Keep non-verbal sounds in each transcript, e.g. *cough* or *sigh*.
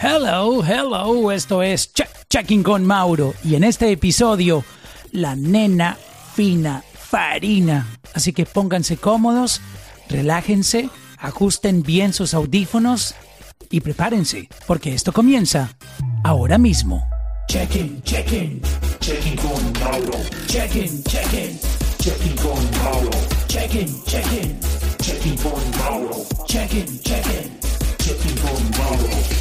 Hello, hello, esto es Check Checking con Mauro y en este episodio la nena fina farina. Así que pónganse cómodos, relájense, ajusten bien sus audífonos y prepárense porque esto comienza ahora mismo. Checking, checking, checking con Mauro. Checking, checking, checking con Mauro. Checking, checking, checking con Mauro. Checking, checking, checking con Mauro.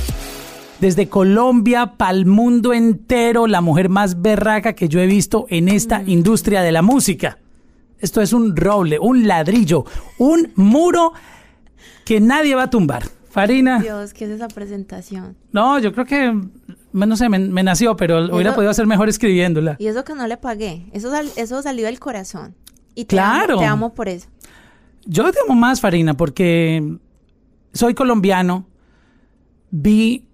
Desde Colombia para el mundo entero, la mujer más berraca que yo he visto en esta industria de la música. Esto es un roble, un ladrillo, un muro que nadie va a tumbar. Farina. Dios, ¿qué es esa presentación? No, yo creo que, no sé, me, me nació, pero hubiera podido hacer mejor escribiéndola. Y eso que no le pagué. Eso, sal- eso salió del corazón. Y te Claro. Amo, te amo por eso. Yo te amo más, Farina, porque soy colombiano, vi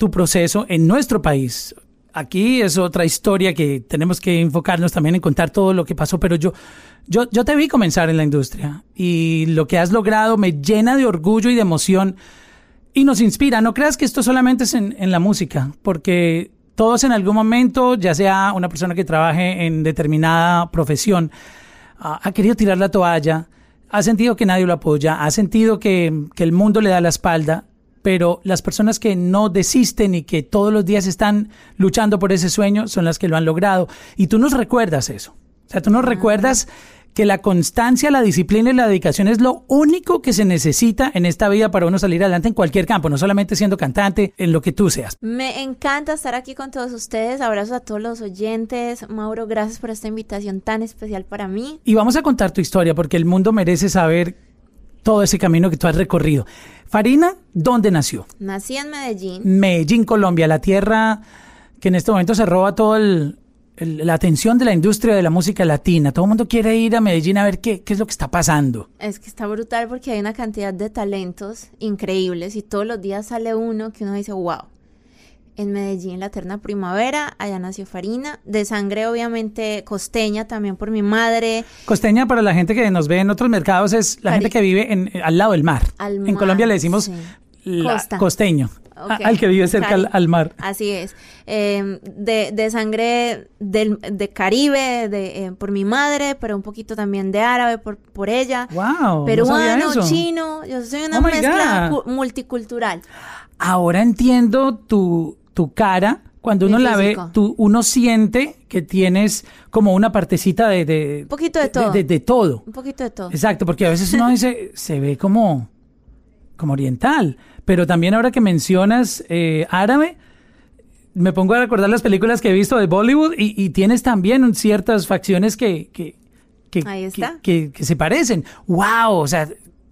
tu proceso en nuestro país. Aquí es otra historia que tenemos que enfocarnos también en contar todo lo que pasó, pero yo, yo, yo te vi comenzar en la industria y lo que has logrado me llena de orgullo y de emoción y nos inspira. No creas que esto solamente es en, la música, porque todos en algún momento, ya sea una persona que trabaje en determinada profesión, ha querido tirar la toalla, ha sentido que nadie lo apoya, ha sentido que, que el mundo le da la espalda, pero las personas que no desisten y que todos los días están luchando por ese sueño son las que lo han logrado. Y tú nos recuerdas eso. O sea, tú nos recuerdas que la constancia, la disciplina y la dedicación es lo único que se necesita en esta vida para uno salir adelante en cualquier campo, no solamente siendo cantante, en lo que tú seas. Me encanta estar aquí con todos ustedes. Abrazos a todos los oyentes. Mauro, gracias por esta invitación tan especial para mí. Y vamos a contar tu historia porque el mundo merece saber todo ese camino que tú has recorrido. Farina, ¿dónde nació? Nací en Medellín. Medellín, Colombia, la tierra que en este momento se roba toda la atención de la industria de la música latina. Todo el mundo quiere ir a Medellín a ver qué, qué es lo que está pasando. Es que está brutal porque hay una cantidad de talentos increíbles y todos los días sale uno que uno dice, wow. En Medellín, la eterna primavera, allá nació Farina, de sangre obviamente costeña también por mi madre. Costeña, para la gente que nos ve en otros mercados, es la gente que vive en, al lado del mar. Al en mar, Colombia le decimos sí. la- Costa. costeño, al que vive cerca al, al mar. Así es. Eh, de, de sangre del, de Caribe, de, eh, por mi madre, pero un poquito también de árabe por, por ella. Wow, Peruano, chino, yo soy una Oh mezcla multicultural. Ahora entiendo tu, tu cara. Cuando uno la ve, tú, uno siente que tienes como una partecita de... de Un poquito de todo. De, de todo. Un poquito de todo. Exacto, porque a veces uno dice, *laughs* se ve como, como oriental. Pero también ahora que mencionas eh, árabe, me pongo a recordar las películas que he visto de Bollywood y, y tienes también ciertas facciones que, que, que, Ahí está. que, se parecen. ¡Wow! O sea,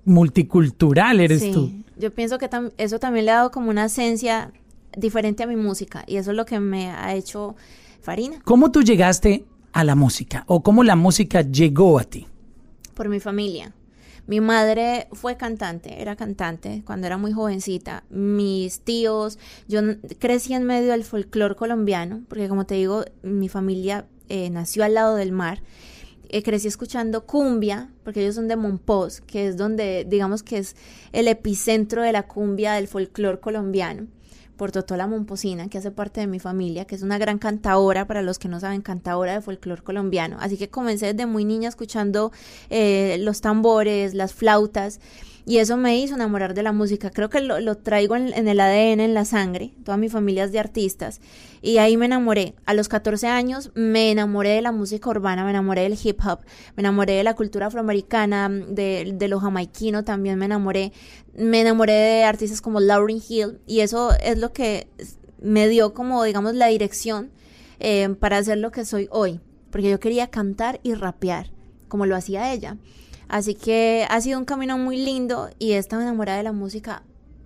multicultural eres Sí, tú. yo pienso que tam- eso también le ha dado como una esencia diferente a mi música y eso es lo que me ha hecho Farina, ¿Cómo tú llegaste a la música? ¿O cómo la música llegó a ti? por mi familia. Mi madre fue cantante, era cantante cuando era muy jovencita. Mis tíos, yo crecí en medio del folclore colombiano, porque como te digo, mi familia eh, nació al lado del mar. Eh, crecí escuchando cumbia, porque ellos son de Monpós, que es donde, digamos que es el epicentro de la cumbia del folclore colombiano. Por Totola Momposina, que hace parte de mi familia, que es una gran cantadora, para los que no saben, cantadora de folclore colombiano. Así que comencé desde muy niña escuchando eh, los tambores, las flautas, y eso me hizo enamorar de la música. Creo que lo, traigo en, en el ADN, en la sangre. Toda mi familia es de artistas. Y ahí me enamoré. A los 14 años me enamoré de la música urbana, me enamoré del hip hop, me enamoré de la cultura afroamericana, de, de lo jamaiquino también me enamoré. Me enamoré de artistas como Lauryn Hill. Y eso es lo que me dio como, digamos, la dirección eh, para hacer lo que soy hoy. Porque yo quería cantar y rapear, como lo hacía ella. Así que ha sido un camino muy lindo y he estado enamorada de la música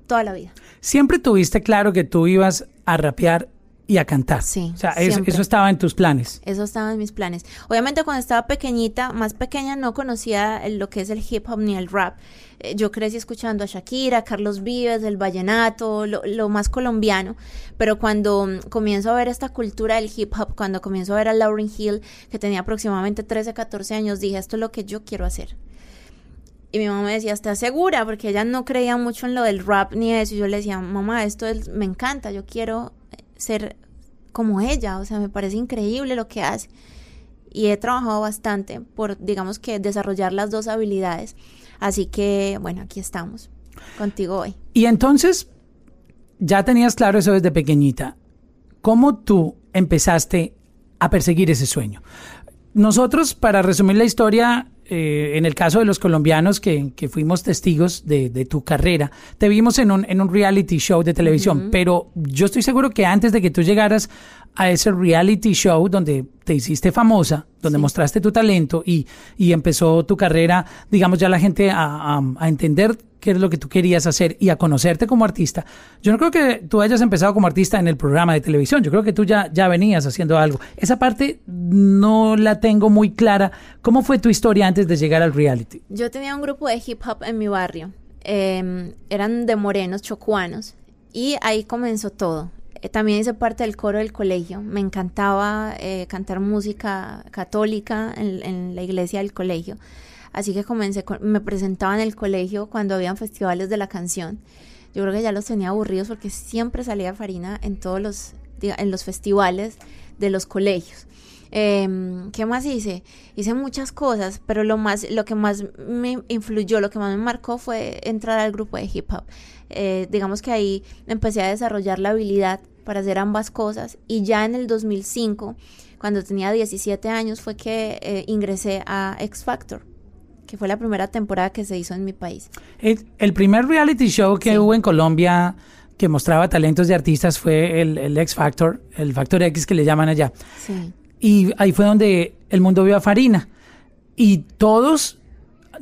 toda la vida. Siempre tuviste claro que tú ibas a rapear y a cantar. Sí, O sea, eso, estaba en tus planes. Eso estaba en mis planes. Obviamente cuando estaba pequeñita, más pequeña, no conocía lo que es el hip hop ni el rap. Eh, Yo crecí escuchando a Shakira, Carlos Vives, el vallenato, lo, lo más colombiano. Pero cuando mm, comienzo a ver esta cultura del hip hop, cuando comienzo a ver a Lauryn Hill, que tenía aproximadamente 13, 14 años, dije, esto es lo que yo quiero hacer. Y mi mamá me decía, ¿estás segura? Porque ella no creía mucho en lo del rap ni eso. Y yo le decía, mamá, esto es, me encanta, yo quiero ser como ella, o sea, me parece increíble lo que hace. Y he trabajado bastante por, digamos que, desarrollar las dos habilidades. Así que, bueno, aquí estamos, contigo hoy. Y entonces, ya tenías claro eso desde pequeñita. ¿Cómo tú empezaste a perseguir ese sueño? Nosotros, para resumir la historia, eh, en el caso de los colombianos que, que fuimos testigos de, de, tu carrera, te vimos en un, en un reality show de televisión, pero yo estoy seguro que antes de que tú llegaras a ese reality show donde te hiciste famosa, donde sí. mostraste tu talento y, y, empezó tu carrera, digamos, ya la gente a, a, a, entender qué es lo que tú querías hacer y a conocerte como artista. Yo no creo que tú hayas empezado como artista en el programa de televisión, yo creo que tú ya, ya venías haciendo algo. Esa parte no la tengo muy clara. ¿Cómo fue tu historia antes de llegar al reality? Yo tenía un grupo de hip hop en mi barrio, eh, eran de morenos, chocuanos, y ahí comenzó todo también hice parte del coro del colegio. Me encantaba eh, cantar música católica en, la iglesia del colegio. Así que comencé, con, me presentaba en el colegio cuando habían festivales de la canción. Yo creo que ya los tenía aburridos porque siempre salía Farina en todos los, en los festivales de los colegios. Eh, ¿Qué más hice? Hice muchas cosas, pero lo más, lo que más me influyó, lo que más me marcó fue entrar al grupo de hip hop. Eh, digamos que ahí empecé a desarrollar la habilidad para hacer ambas cosas y ya en el 2005, cuando tenía 17 años, fue que eh, ingresé a X Factor que fue la primera temporada que se hizo en mi país. El, el primer reality show que sí. hubo en Colombia que mostraba talentos de artistas fue el, el, X Factor, el Factor X que le llaman allá. Sí. Y ahí fue donde el mundo vio a Farina. Y todos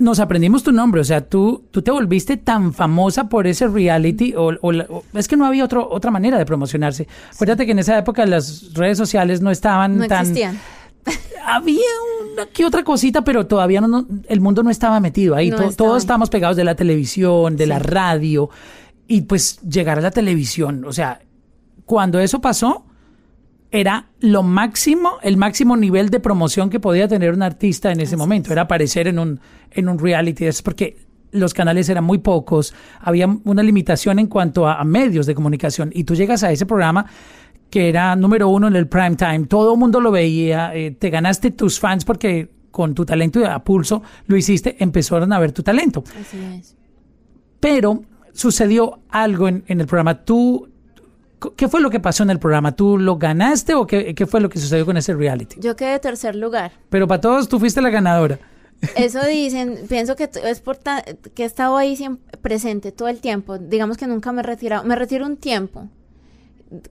nos aprendimos tu nombre, o sea, tú, tú te volviste tan famosa por ese reality, o, o, o es que no había otro, otra manera de promocionarse. Sí. Acuérdate que en esa época las redes sociales no estaban no tan... Existían. había una que otra cosita, pero todavía no, no, el mundo no estaba metido ahí. No to, estaba. Todos estábamos pegados de la televisión, de Sí. la radio, y pues llegar a la televisión, o sea, cuando eso pasó, era lo máximo, el máximo nivel de promoción que podía tener un artista en ese Así momento, es. era aparecer en un, en un reality, es porque los canales eran muy pocos, había una limitación en cuanto a, a medios de comunicación, y tú llegas a ese programa que era número uno en el prime time, todo el mundo lo veía, eh, te ganaste tus fans porque con tu talento a pulso lo hiciste, empezaron a ver tu talento. Así es. Pero sucedió algo en, en el programa. ¿Tú ¿Qué fue lo que pasó en el programa? ¿Tú lo ganaste o qué, qué fue lo que sucedió con ese reality? Yo quedé de tercer lugar. Pero para todos tú fuiste la ganadora. Eso dicen, pienso que es por ta- que he estado ahí siempre presente todo el tiempo. Digamos que nunca me he retirado. Me retiro un tiempo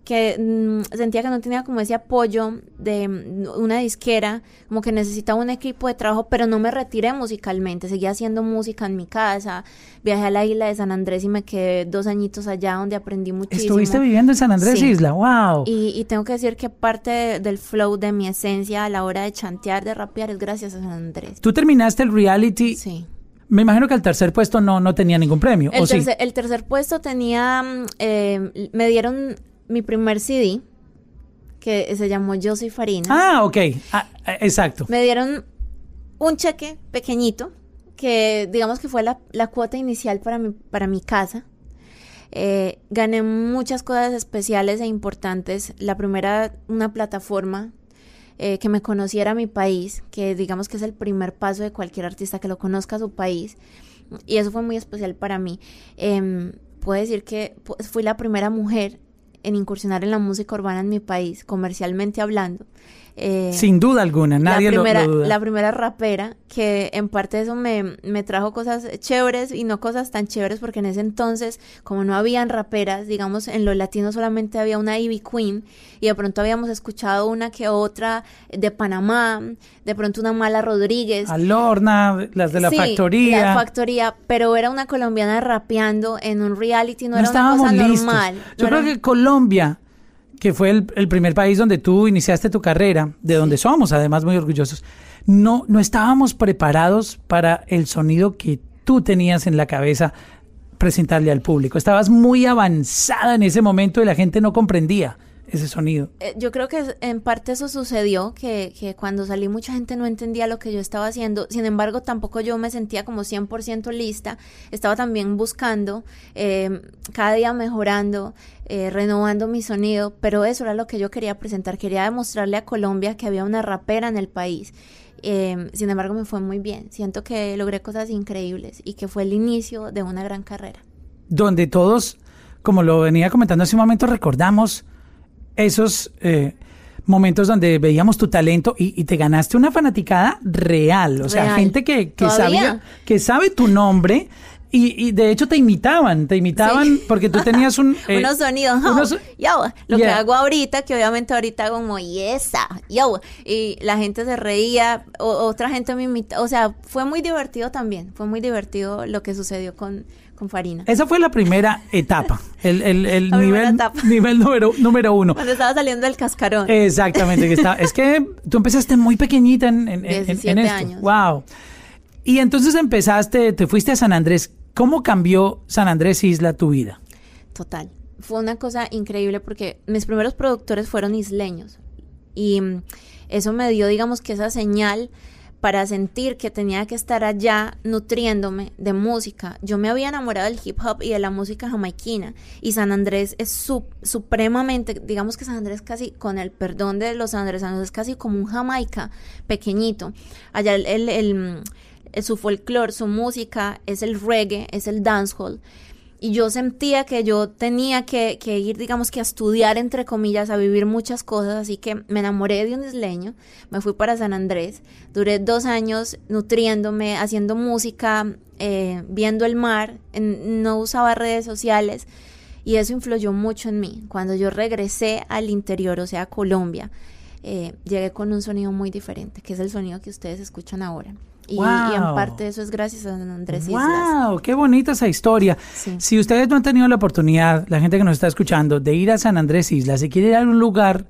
que mm, sentía que no tenía como ese apoyo de mm, una disquera, como que necesitaba un equipo de trabajo, pero no me retiré musicalmente, seguía haciendo música en mi casa, viajé a la isla de San Andrés y me quedé dos añitos allá donde aprendí muchísimo. ¿Estuviste viviendo en San Andrés Sí. Isla? ¡Wow! Y, y tengo que decir que parte de- del flow de mi esencia a la hora de chantear, de rapear, es gracias a San Andrés. Tú terminaste el reality. Sí. Me imagino que al tercer puesto no, no tenía ningún premio. El ¿o sí? tercer, el tercer puesto tenía, mm, eh, me dieron mi primer CD, que se llamó Yo Soy Farina. Ah, ok. Ah, ah, exacto. Me dieron un cheque pequeñito, que digamos que fue la, la cuota inicial para mi, para mi casa. Eh, gané muchas cosas especiales e importantes. La primera, una plataforma eh, que me conociera mi país, que digamos que es el primer paso de cualquier artista que lo conozca a su país. Y eso fue muy especial para mí. Eh, puedo decir que fui la primera mujer en incursionar en la música urbana en mi país, comercialmente hablando. Eh, Sin duda alguna, nadie la primera, lo, duda. La primera rapera, que en parte eso me, me trajo cosas chéveres y no cosas tan chéveres, porque en ese entonces, como no habían raperas, digamos, en los latinos solamente había una Ivy Queen, y de pronto habíamos escuchado una que otra de Panamá, de pronto una Mala Rodríguez. Alorna, las de la Sí, factoría. La factoría, pero era una colombiana rapeando en un reality, no, no era una cosa listos. normal. Yo no creo era- que Colombia, que fue el, el primer país donde tú iniciaste tu carrera, de donde somos además muy orgullosos, no, no estábamos preparados para el sonido que tú tenías en la cabeza presentarle al público. Estabas muy avanzada en ese momento y la gente no comprendía ese sonido. Eh, yo creo que en parte eso sucedió, que, que, cuando salí mucha gente no entendía lo que yo estaba haciendo, sin embargo tampoco yo me sentía como 100% lista, estaba también buscando, eh, cada día mejorando, eh, renovando mi sonido, pero eso era lo que yo quería presentar, quería demostrarle a Colombia que había una rapera en el país. sin embargo me fue muy bien, siento que logré cosas increíbles y que fue el inicio de una gran carrera. Donde todos, como lo venía comentando hace un momento, recordamos esos eh, momentos donde veíamos tu talento y, te ganaste una fanaticada real, o sea, gente que, que sabía, que sabe tu nombre. Y, de hecho te imitaban, te imitaban porque tú tenías un... *laughs* Eh, unos sonidos, yo, lo que hago ahorita, que obviamente ahorita hago como, yesa, yo, y la gente se reía, otra gente me imita, o sea, fue muy divertido también, fue muy divertido lo que sucedió con, con Farina. Esa fue la primera etapa, el, el, el nivel, nivel número, número uno. Cuando estaba saliendo del cascarón. Exactamente, que es que tú empezaste muy pequeñita en, en, en, esto. años. Wow. Y entonces empezaste, te fuiste a San Andrés. ¿Cómo cambió San Andrés Isla tu vida? Total. Fue una cosa increíble porque mis primeros productores fueron isleños. Y eso me dio, digamos, que esa señal para sentir que tenía que estar allá nutriéndome de música. Yo me había enamorado del hip hop y de la música jamaiquina y San Andrés es supremamente, digamos que San Andrés casi, con el perdón de los andresanos, es casi como un Jamaica pequeñito. Allá el, el, su folclore, su música es el reggae, es el dancehall y yo sentía que yo tenía que, ir, digamos que a estudiar, entre comillas, a vivir muchas cosas, así que me enamoré de un isleño, me fui para San Andrés, duré dos años nutriéndome, haciendo música, eh, viendo el mar, no usaba redes sociales y eso influyó mucho en mí. Cuando yo regresé al interior, o sea, a Colombia, eh, llegué con un sonido muy diferente, que es el sonido que ustedes escuchan ahora. Y, en parte eso es gracias a Andrés Islas. ¡Wow! ¡Qué bonita esa historia! Si ustedes no han tenido la oportunidad, la gente que nos está escuchando, de ir a San Andrés Islas, si quiere ir a un lugar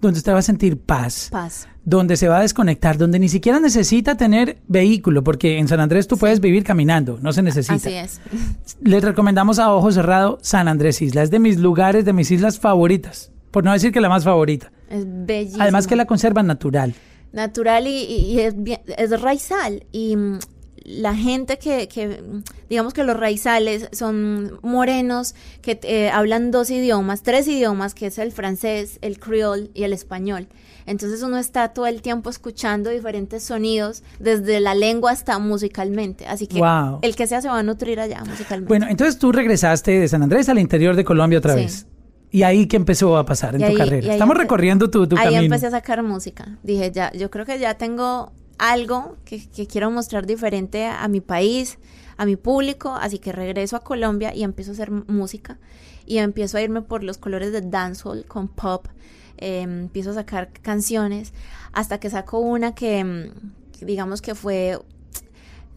donde usted va a sentir paz, paz, donde se va a desconectar, donde ni siquiera necesita tener vehículo, porque en San Andrés tú puedes vivir caminando, no se necesita. Así es. *laughs* Les recomendamos a ojo cerrado San Andrés Islas, es de mis lugares, de mis islas favoritas, por no decir que la más favorita. Es bellísimo. Además que la conservan natural natural y, es, es, raizal. Y mm, la gente que, que, digamos que los raizales son morenos que eh, hablan dos idiomas, tres idiomas, que es el francés, el criol y el español. Entonces uno está todo el tiempo escuchando diferentes sonidos, desde la lengua hasta musicalmente. Así que el que sea se va a nutrir allá musicalmente. Bueno, entonces tú regresaste de San Andrés al interior de Colombia otra vez. ¿Y ahí qué empezó a pasar en tu carrera? Estamos recorriendo tu, tu ahí Ahí empecé a sacar música. Dije, ya, yo creo que ya tengo algo que, quiero mostrar diferente a, mi país, a mi público, así que regreso a Colombia y empiezo a hacer música. Y empiezo a irme por los colores de dancehall con pop. Em, empiezo a sacar canciones hasta que saco una que, em, digamos que fue,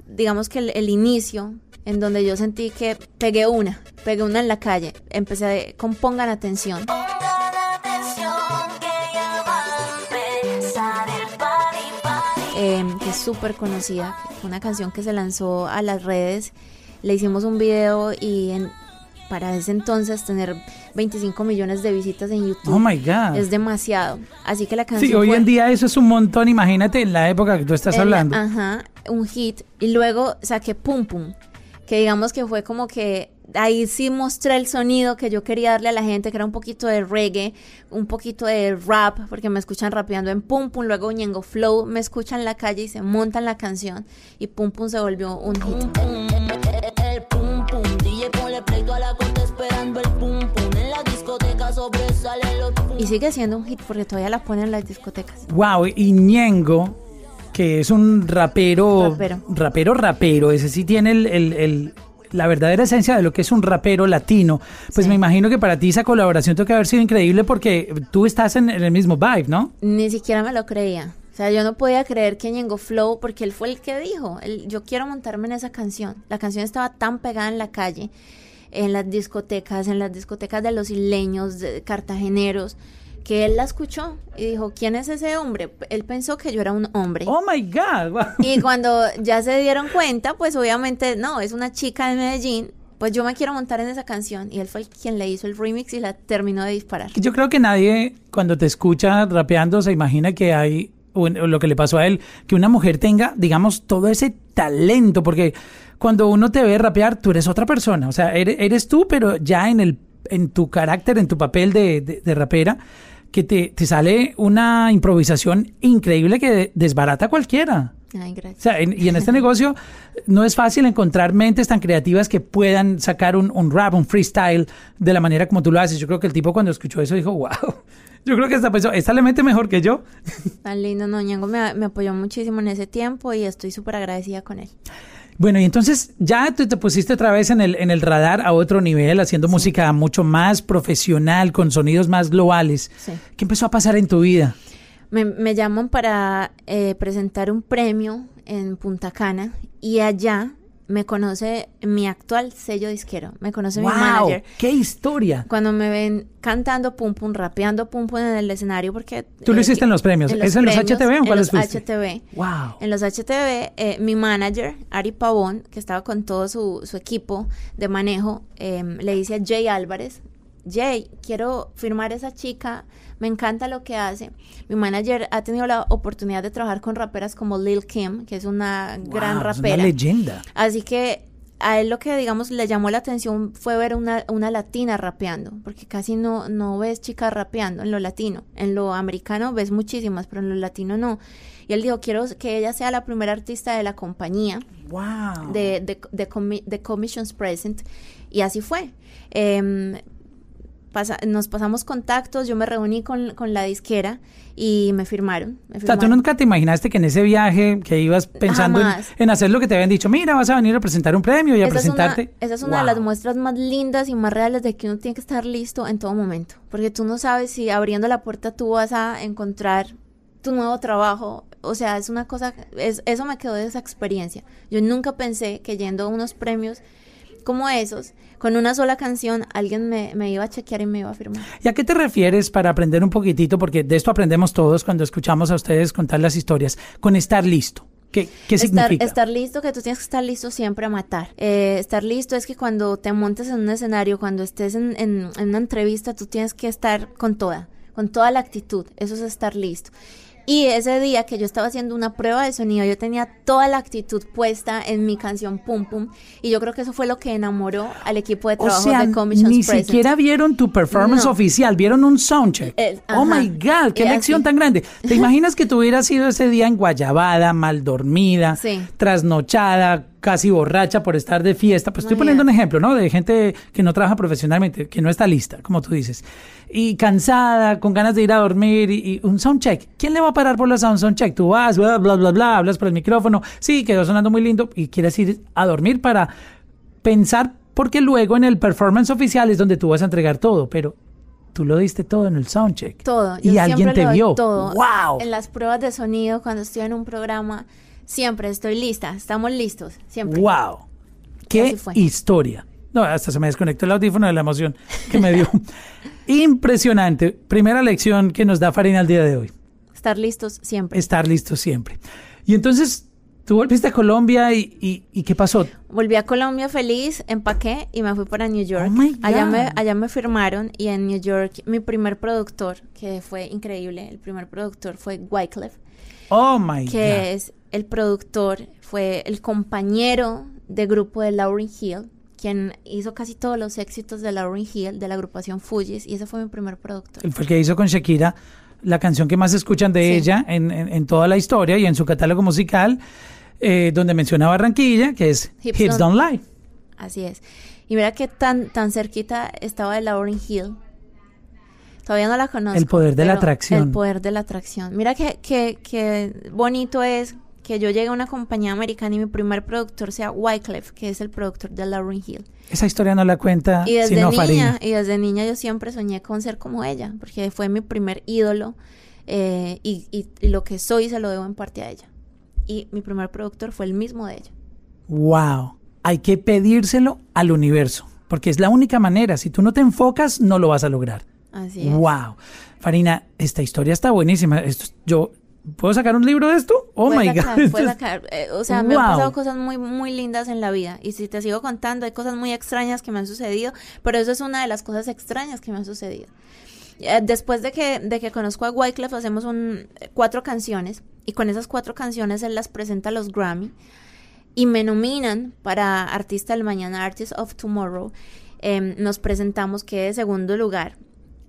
digamos que el inicio en donde yo sentí que pegué una, pegué una en la calle. Empecé con Pongan atención. Em, que es súper conocida, una canción que se lanzó a las redes. Le hicimos un video y en, para ese entonces tener 25 millones de visitas en YouTube. Oh my God. Es demasiado. Así que la canción. Sí, hoy en día eso es un montón. Imagínate en la época que tú estás hablando. Ajá, un hit. Y luego saqué Pum Pum que digamos que fue como que ahí sí mostré el sonido que yo quería darle a la gente, que era un poquito de reggae, un poquito de rap, porque me escuchan rapeando en Pum Pum, luego Ñengo Flow me escuchan en la calle y se montan la canción y Pum Pum se volvió un hit. Y sigue siendo un hit porque todavía la ponen en las discotecas. Wow, y Ñengo que es un rapero, rapero, rapero, ese sí tiene el, la verdadera esencia de lo que es un rapero latino. Pues me imagino que para ti esa colaboración tuvo que haber sido increíble porque tú estás en, el mismo vibe, ¿no? Ni siquiera me lo creía. O sea, yo no podía creer que Ñengo Flow, porque él fue el que dijo, yo quiero montarme en esa canción. La canción estaba tan pegada en la calle, en las discotecas, en las discotecas de los isleños, de cartageneros que él la escuchó y dijo, ¿quién es ese hombre? Él pensó que yo era un hombre. Oh my God. Y cuando ya se dieron cuenta, pues obviamente no, es una chica de Medellín pues yo me quiero montar en esa canción. Y él fue el quien le hizo el remix y la terminó de disparar. Yo creo que nadie cuando te escucha rapeando se imagina que hay o lo que le pasó a él, que una mujer tenga, digamos, todo ese talento, porque cuando uno te ve rapear, tú eres otra persona, o sea, eres, tú, pero ya en, el, en tu carácter, en tu papel de, de, rapera, que te, te, sale una improvisación increíble que desbarata a cualquiera. Ay, gracias. O sea, y en este negocio no es fácil encontrar mentes tan creativas que puedan sacar un, un, rap, un freestyle de la manera como tú lo haces. Yo creo que el tipo cuando escuchó eso dijo, wow, yo creo que esta persona, esta le mete mejor que yo. Tan lindo, no, Ñango me, me apoyó muchísimo en ese tiempo y estoy súper agradecida con él. Bueno, y entonces ya tú te pusiste otra vez en el, en el radar a otro nivel, haciendo música mucho más profesional, con sonidos más globales. ¿Qué empezó a pasar en tu vida? Me, me llaman para eh, presentar un premio en Punta Cana y allá me conoce mi actual sello disquero, me conoce mi manager. ¡Qué historia! Cuando me ven cantando pum pum, rapeando pum pum en el escenario, porque... Tú lo eh, hiciste en los premios, ¿es en los HTV o en los HTV. ¡Wow! En los HTV, eh, mi manager, Ari Pavón, que estaba con todo su, su equipo de manejo, em, le dice a Jay Álvarez, Jay, quiero firmar esa chica me encanta lo que hace. Mi manager ha tenido la oportunidad de trabajar con raperas como Lil Kim, que es una gran rapera. una leyenda. Así que a él lo que, digamos, le llamó la atención fue ver una, una latina rapeando, porque casi no, no ves chicas rapeando en lo latino. En lo americano ves muchísimas, pero en lo latino no. Y él dijo, quiero que ella sea la primera artista de la compañía. Wow. De, de, de, Commissions Present. Y así fue. Eh, nos pasamos contactos, yo me reuní con, la disquera y me firmaron, O sea, tú nunca te imaginaste que en ese viaje que ibas pensando en, hacer lo que te habían dicho, mira, vas a venir a presentar un premio y a presentarte. esa es una de las muestras más lindas y más reales de que uno tiene que estar listo en todo momento, porque tú no sabes si abriendo la puerta tú vas a encontrar tu nuevo trabajo. O sea, es una cosa, es, eso me quedó de esa experiencia. Yo nunca pensé que yendo a unos premios como esos, con una sola canción, alguien me, iba a chequear y me iba a firmar. ¿Y a qué te refieres para aprender un poquitito? Porque de esto aprendemos todos cuando escuchamos a ustedes contar las historias, con estar listo. ¿Qué, qué significa? Estar listo, que tú tienes que estar listo siempre a matar. Eh, estar listo es que cuando te montes en un escenario, cuando estés en, en una entrevista, tú tienes que estar con toda, con toda la actitud. Eso es estar listo. Y ese día que yo estaba haciendo una prueba de sonido, yo tenía toda la actitud puesta en mi canción Pum Pum. Y yo creo que eso fue lo que enamoró al equipo de trabajo de Commissions Ni siquiera vieron tu performance oficial, vieron un soundcheck. Eh, oh my God, qué lección tan grande. ¿Te *laughs* imaginas que tú hubieras sido ese día en Guayabada, mal dormida, trasnochada, casi borracha por estar de fiesta. Pues estoy poniendo un ejemplo, ¿no? De gente que no trabaja profesionalmente, que no está lista, como tú dices. Y cansada, con ganas de ir a dormir y, un soundcheck. ¿Quién le va a parar por los un soundcheck? Tú vas, bla, bla, bla, bla, hablas por el micrófono. Sí, quedó sonando muy lindo y quieres ir a dormir para pensar porque luego en el performance oficial es donde tú vas a entregar todo, pero tú lo diste todo en el soundcheck. Todo. y alguien te vio. Todo. Wow. En las pruebas de sonido, cuando estoy en un programa, Siempre estoy lista, estamos listos, siempre. ¡Wow! ¡Qué historia! No, hasta se me desconectó el audífono de la emoción que me dio. *laughs* Impresionante. Primera lección que nos da Farina al día de hoy. Estar listos siempre. Estar listos siempre. Y entonces, tú volviste a Colombia y, y, ¿qué pasó? Volví a Colombia feliz, empaqué y me fui para New York. Oh allá, me, allá me firmaron y en New York mi primer productor, que fue increíble, el primer productor fue Wyclef. Oh my God. Que es el productor, fue el compañero de grupo de Lauryn Hill, quien hizo casi todos los éxitos de Lauryn Hill, de la agrupación Fujis, y ese fue mi primer productor. Fue el que hizo con Shakira la canción que más escuchan de ella en, toda la historia y en su catálogo musical, eh, donde menciona Barranquilla, que es Hips, Don't, Lie. Así es. Y mira que tan, tan cerquita estaba de Lauryn Hill, Todavía no la conozco. El poder de la atracción. El poder de la atracción. Mira que, que, que bonito es que yo llegue a una compañía americana y mi primer productor sea Wyclef, que es el productor de Lauryn Hill. Esa historia no la cuenta y desde niña, Y desde niña yo siempre soñé con ser como ella, porque fue mi primer ídolo eh, y, y, lo que soy se lo debo en parte a ella. Y mi primer productor fue el mismo de ella. ¡Wow! Hay que pedírselo al universo, porque es la única manera. Si tú no te enfocas, no lo vas a lograr. Así es. ¡Wow! Farina, esta historia está buenísima. Esto, yo ¿puedo sacar un libro de esto? Oh my sacar, God. Puedes sacar. Eh, o sea, me han pasado cosas muy, muy lindas en la vida. Y si te sigo contando, hay cosas muy extrañas que me han sucedido, pero eso es una de las cosas extrañas que me han sucedido. Eh, después de que, de que conozco a Wyclef, hacemos un, cuatro canciones y con esas cuatro canciones él las presenta a los Grammy y me nominan para Artista del Mañana, Artist of Tomorrow. Em, nos presentamos, quedé de segundo lugar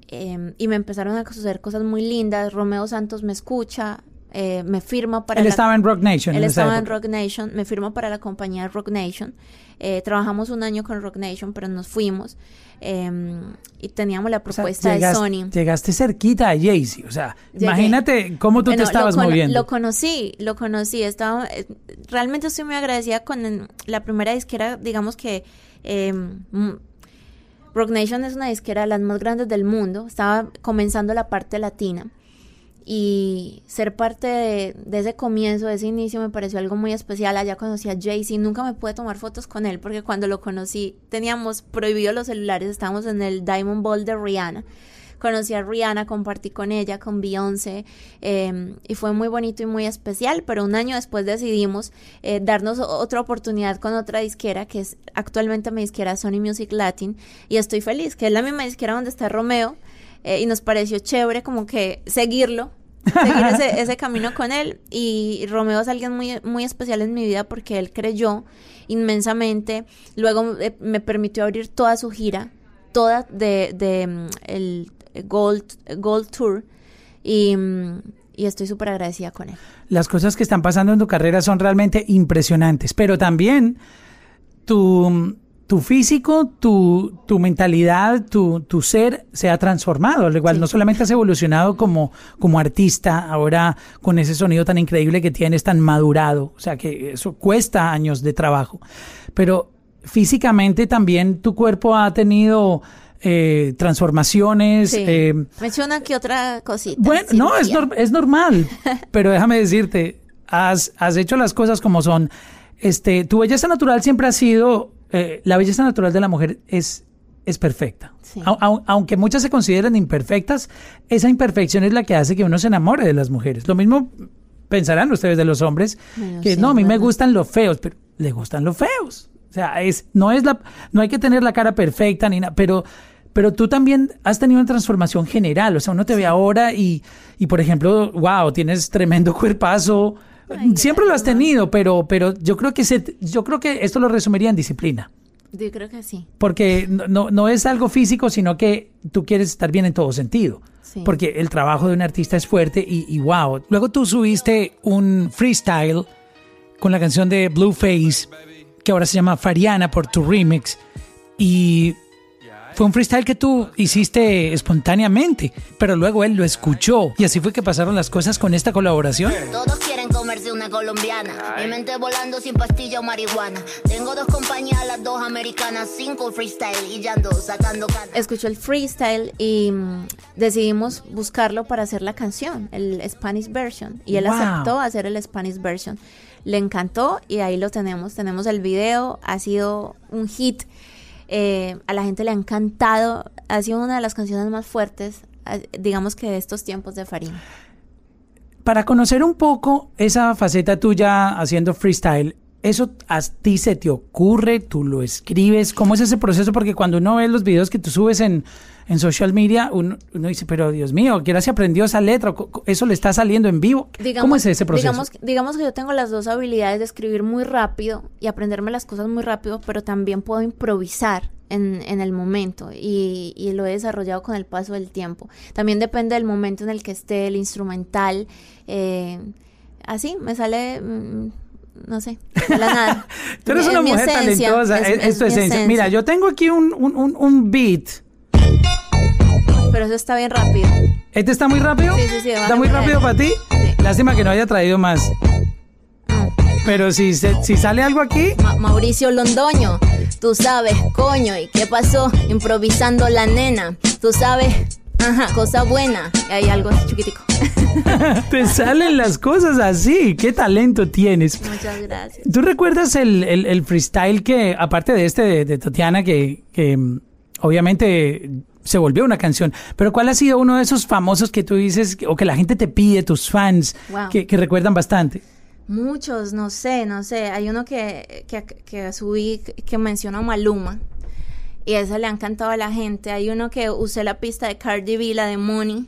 em, y me empezaron a suceder cosas muy lindas. Romeo Santos me escucha, eh, me firma para... Él estaba en Rock Nation. Él estaba en Rock Nation, me firma para la compañía Rock Nation. Eh, trabajamos un año con Rock Nation, pero nos fuimos. Em, y teníamos la propuesta de Sony. Llegaste cerquita a Jay-Z, o sea, imagínate cómo tú te estabas moviendo. Lo conocí, lo conocí, estaba, eh, realmente estoy muy agradecida con la primera disquera, digamos que em, Rock Nation es una disquera de las más grandes del mundo, estaba comenzando la parte latina y ser parte de, ese comienzo, de ese inicio, me pareció algo muy especial. Allá conocí a Jay-Z, nunca me pude tomar fotos con él porque cuando lo conocí teníamos prohibido los celulares, estábamos en el Diamond Ball de Rihanna. Conocí a Rihanna, compartí con ella, con Beyoncé, em, y fue muy bonito y muy especial, pero un año después decidimos eh, darnos otra oportunidad con otra disquera, que es actualmente mi disquera Sony Music Latin, y estoy feliz, que es la misma disquera donde está Romeo, eh, y nos pareció chévere como que seguirlo seguir ese, *laughs* camino con él. Y Romeo es alguien muy, muy especial en mi vida porque él creyó inmensamente. Luego eh, me permitió abrir toda su gira, toda de, de mm, el Gold, Gold Tour. Y, mm, y estoy súper agradecida con él. Las cosas que están pasando en tu carrera son realmente impresionantes, pero también tu tu físico, tu, tu mentalidad, tu, tu, ser se ha transformado. Al igual, no solamente has evolucionado como, como artista, ahora con ese sonido tan increíble que tienes, tan madurado. O sea que eso cuesta años de trabajo. Pero físicamente también tu cuerpo ha tenido eh, transformaciones. Eh, Menciona que otra cosita. Bueno, no, es, es normal. *laughs* pero déjame decirte, has, has hecho las cosas como son. Este, tu belleza natural siempre ha sido eh, la belleza natural de la mujer es, es perfecta. aunque muchas se consideren imperfectas, esa imperfección es la que hace que uno se enamore de las mujeres. Lo mismo pensarán ustedes de los hombres, que no, a mí me gustan los feos, pero le gustan los feos. O sea, es, no, es la, no hay que tener la cara perfecta ni nada, pero pero tú también has tenido una transformación general, o sea, uno te ve ahora y, y por ejemplo, wow, tienes tremendo *laughs* cuerpazo, Siempre lo has tenido, pero, pero yo creo que se, yo creo que esto lo resumiría en disciplina. Yo creo que sí. Porque no, no es algo físico, sino que tú quieres estar bien en todo sentido. Porque el trabajo de un artista es fuerte y, y wow. Luego tú subiste un freestyle con la canción de Blueface, que ahora se llama Fariana por tu remix. Y fue un freestyle que tú hiciste espontáneamente, pero luego él lo escuchó y así fue que pasaron las cosas con esta colaboración. Todos quieren comerse una colombiana, mi mente volando sin pastilla o marihuana. Tengo dos compañías, las dos americanas, cinco freestyle y ya ando sacando Escuchó el freestyle y mm, decidimos buscarlo para hacer la canción, el Spanish version, y él aceptó hacer el Spanish version. Le encantó y ahí lo tenemos. Tenemos el video, ha sido un hit eh, a la gente le ha encantado. Ha sido una de las canciones más fuertes, digamos que de estos tiempos de Farina. Para conocer un poco esa faceta tuya haciendo freestyle, ¿eso a ti se te ocurre? ¿Tú lo escribes? ¿Cómo es ese proceso? Porque cuando uno ve los videos que tú subes en, en social media, uno, dice, pero Dios mío, ¿qué se aprendió esa letra? ¿Eso le está saliendo en vivo? ¿Cómo es ese proceso? Digamos, digamos que yo tengo las dos habilidades de escribir muy rápido y aprenderme las cosas muy rápido, pero también puedo improvisar. En, en, el momento y, y, lo he desarrollado con el paso del tiempo. También depende del momento en el que esté el instrumental. Eh, así, me sale... No sé, la nada. *laughs* Tú eres una mujer talentosa, es, tu esencia. Mira, yo tengo aquí un, un, un beat pero eso está bien rápido. ¿Este está muy rápido? Sí, sí, sí. ¿Está muy rápido para ti? Sí. Lástima que no haya traído más. Ah. Pero si, si sale algo aquí. Mauricio Londoño, tú sabes, coño, ¿y qué pasó? Improvisando la nena, tú sabes, ajá, cosa buena. Y hay algo chiquitico. Te salen las cosas así. Qué talento tienes. Muchas gracias. ¿Tú recuerdas el, el, freestyle que, aparte de este de, Tatiana, que, que mm, obviamente se volvió una canción. Pero ¿cuál ha sido uno de esos famosos que tú dices o que la gente te pide, tus fans, Wow. que, que recuerdan bastante? Muchos, no sé, no sé. Hay uno que, que, que subí que menciona a Maluma. Y ese le ha encantado a la gente. Hay uno que usé la pista de Cardi B, la de Money.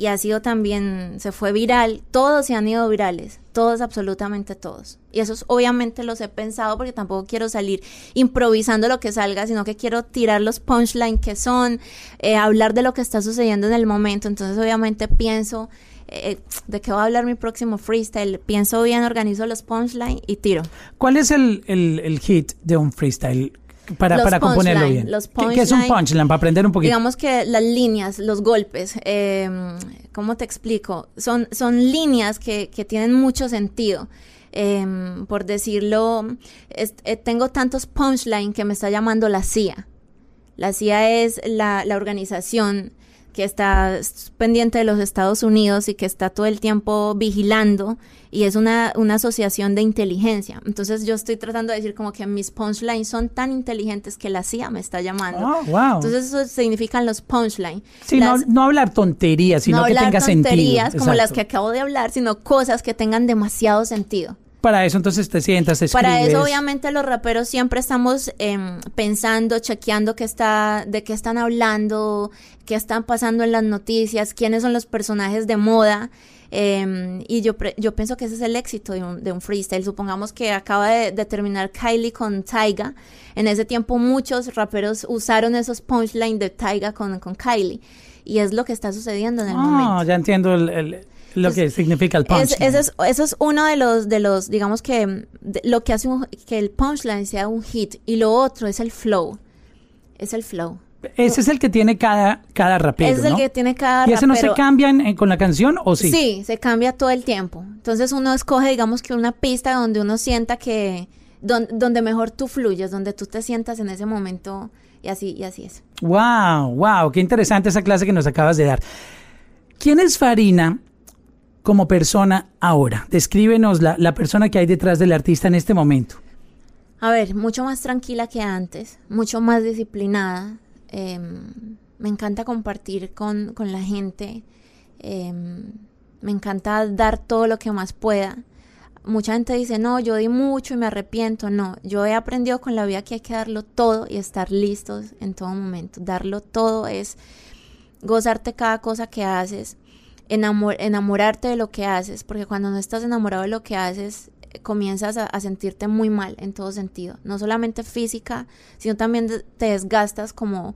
Y ha sido también, se fue viral. Todos se han ido virales. Todos, absolutamente todos. Y esos obviamente los he pensado porque tampoco quiero salir improvisando lo que salga, sino que quiero tirar los punchlines que son, eh, hablar de lo que está sucediendo en el momento. Entonces obviamente pienso eh, de qué va a hablar mi próximo freestyle. Pienso bien, organizo los punchlines y tiro. ¿Cuál es el, el- el hit de un freestyle? Para, para componerlo bien. los ¿Qué, qué es un punchline, punchline? Para aprender un poquito. Digamos que las líneas, los golpes, eh, ¿cómo te explico? Son, son líneas que, que tienen mucho sentido. Eh, por decirlo, es- eh, tengo tantos punchline que me está llamando la CIA. La CIA es la, la organización que está pendiente de los Estados Unidos y que está todo el tiempo vigilando y es una, una asociación de inteligencia. Entonces yo estoy tratando de decir como que mis punchlines son tan inteligentes que la CIA me está llamando. Oh, wow. Entonces eso significan los punchlines. sí, Las- no, no hablar tonterías, sino no que hablar tenga tonterías sentido. como las Exacto. que acabo de hablar, sino cosas que tengan demasiado sentido. Para eso entonces te sientas, escribes. Para eso, obviamente, los raperos siempre estamos em, pensando, chequeando qué está, de qué están hablando, qué están pasando en las noticias, quiénes son los personajes de moda. em, y yo, yo pienso que ese es el éxito de un, de un freestyle. Supongamos que acaba de, de terminar Kylie con Taiga. En ese tiempo muchos raperos usaron esos punchlines de Taiga con, con Kylie. Y es lo que está sucediendo en el Ah, momento. ya entiendo el- el- lo que significa el Es- punchline. ese es, eso es uno de los, de los digamos que, de- lo que hace un- que el punchline sea un hit. Y lo otro es el flow. Es el flow. Ese es el que tiene cada, cada rapero, Ese es el ¿no? que tiene cada ¿Y ese no se rapero. cambia en- en- con la canción o sí? Sí, se cambia todo el tiempo. Entonces uno escoge, digamos que una pista donde uno sienta que, don- donde mejor tú fluyes, donde tú te sientas en ese momento y así, y así es. Wow, wow, qué interesante esa clase que nos acabas de dar. ¿Quién es Farina como persona ahora? Descríbenos la, la persona que hay detrás del artista en este momento. A ver, mucho más tranquila que antes, mucho más disciplinada. em, me encanta compartir con, con la gente. em, me encanta dar todo lo que más pueda. Mucha gente dice, no, yo di mucho y me arrepiento. No, yo he aprendido con la vida que hay que darlo todo y estar listos en todo momento. Darlo todo es gozarte cada cosa que haces, enamor- enamorarte de lo que haces, porque cuando no estás enamorado de lo que haces, comienzas a, a sentirte muy mal en todo sentido, no solamente física, sino también te desgastas como,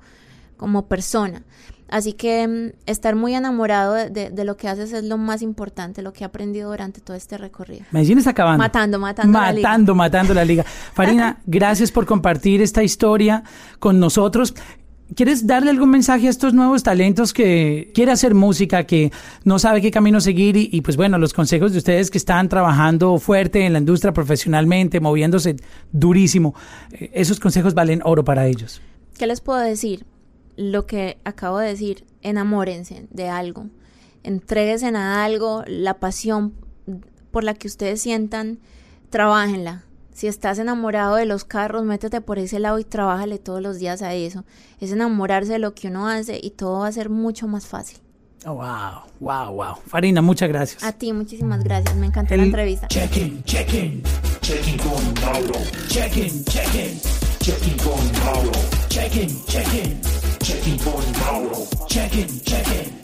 como persona. Así que mm, estar muy enamorado de, de- de lo que haces es lo más importante, lo que he aprendido durante todo este recorrido. Medellín está acabando. Matando, matando la liga. Matando, matando la liga. Farina, *laughs* gracias por compartir esta historia con nosotros. ¿Quieres darle algún mensaje a estos nuevos talentos que quiere hacer música, que no sabe qué camino seguir y, pues bueno, los consejos de ustedes que están trabajando fuerte en la industria profesionalmente, moviéndose durísimo, eh, esos consejos valen oro para ellos? ¿Qué les puedo decir? Lo que acabo de decir, enamórense de algo, entréguense a algo, la pasión por la que ustedes sientan, trabajenla. Si estás enamorado de los carros, métete por ese lado y trabájale todos los días a eso. Es enamorarse de lo que uno hace y todo va a ser mucho más fácil. Oh, wow, wow, wow. Farina, muchas gracias. A ti, muchísimas gracias. Me encantó la El- entrevista. Check-in, check-in, check-in con Mauro. Check-in, check-in, check-in con Mauro. Check-in, check-in, check-in con Mauro. Check-in, check-in.